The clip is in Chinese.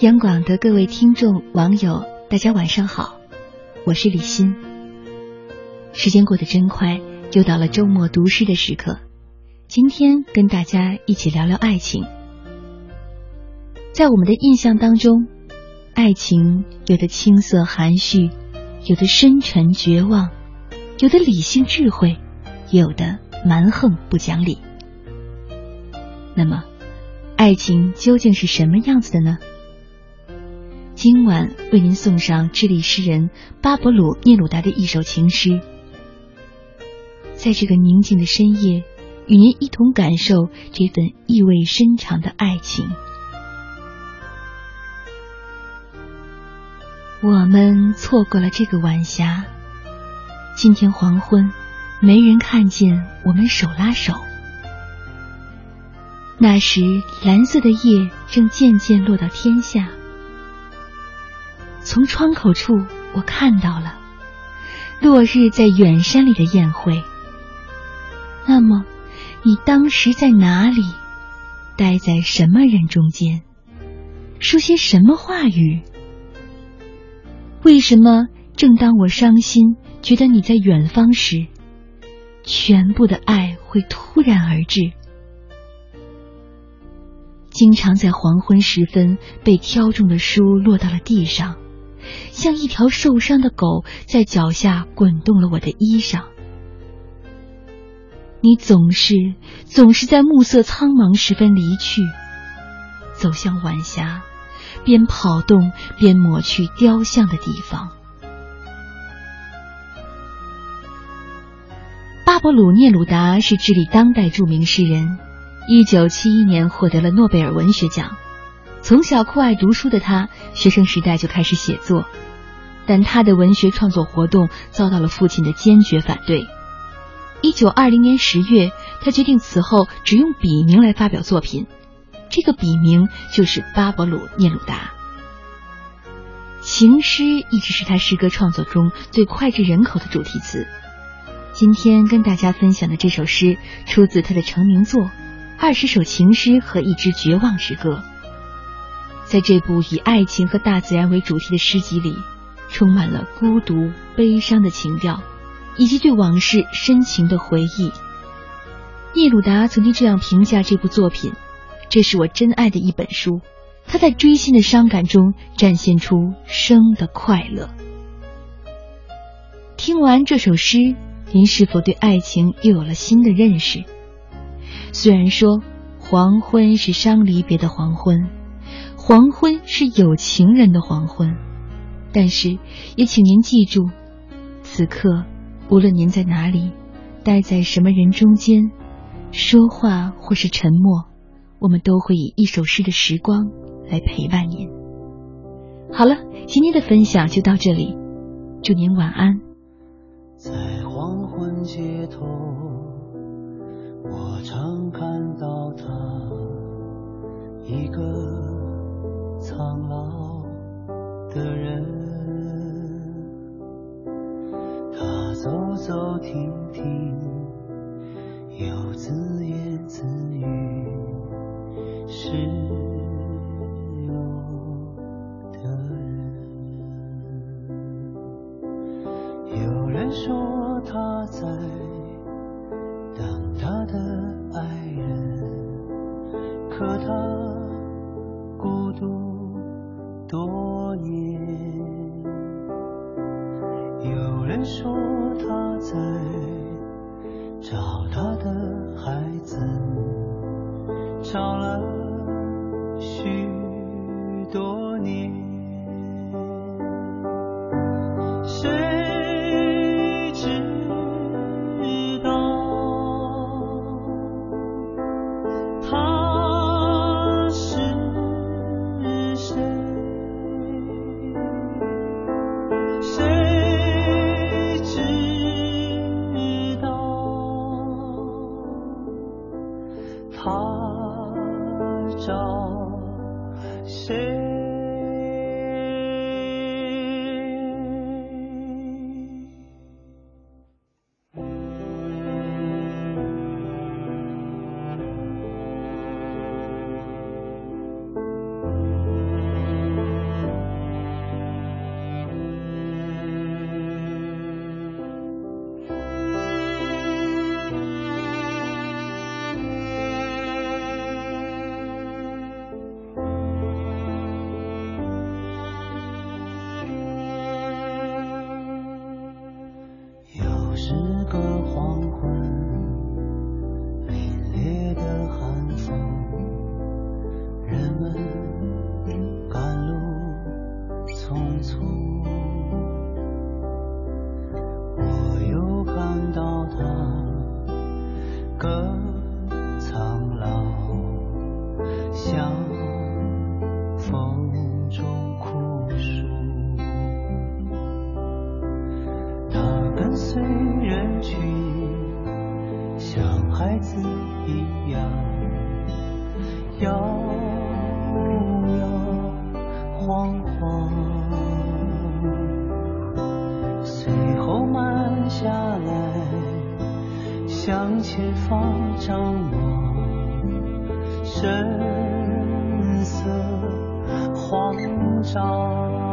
央广的各位听众、网友，大家晚上好，我是李欣。时间过得真快，又到了周末读诗的时刻。今天跟大家一起聊聊爱情。在我们的印象当中，爱情有的青涩含蓄，有的深沉绝望，有的理性智慧，有的蛮横不讲理。那么，爱情究竟是什么样子的呢？今晚为您送上智利诗人巴勃鲁·聂鲁达的一首情诗。在这个宁静的深夜，与您一同感受这份意味深长的爱情。我们错过了这个晚霞，今天黄昏，没人看见我们手拉手。那时，蓝色的夜正渐渐落到天下。从窗口处，我看到了落日在远山里的宴会。那么，你当时在哪里？待在什么人中间？说些什么话语？为什么正当我伤心，觉得你在远方时，全部的爱会突然而至？经常在黄昏时分，被挑中的书落到了地上，像一条受伤的狗在脚下滚动了我的衣裳。你总是总是在暮色苍茫时分离去，走向晚霞，边跑动边抹去雕像的地方。巴勃鲁·聂鲁达是智利当代著名诗人。一九七一年获得了诺贝尔文学奖。从小酷爱读书的他，学生时代就开始写作，但他的文学创作活动遭到了父亲的坚决反对。一九二零年十月，他决定此后只用笔名来发表作品，这个笔名就是巴勃鲁·聂鲁达。情诗一直是他诗歌创作中最脍炙人口的主题词。今天跟大家分享的这首诗，出自他的成名作。二十首情诗和一支绝望之歌，在这部以爱情和大自然为主题的诗集里，充满了孤独、悲伤的情调，以及对往事深情的回忆。聂鲁达曾经这样评价这部作品：“这是我真爱的一本书，他在锥心的伤感中展现出生的快乐。”听完这首诗，您是否对爱情又有了新的认识？虽然说黄昏是伤离别的黄昏，黄昏是有情人的黄昏，但是也请您记住，此刻无论您在哪里，待在什么人中间，说话或是沉默，我们都会以一首诗的时光来陪伴您。好了，今天的分享就到这里，祝您晚安。在黄昏街头。我常看到他，一个苍老的人，他走走停停，又自言自语，失落的人。有人说他在。多年。有人说他在找他的孩子，找了 say 摇摇晃晃，随后慢下来，向前方张望，神色慌张。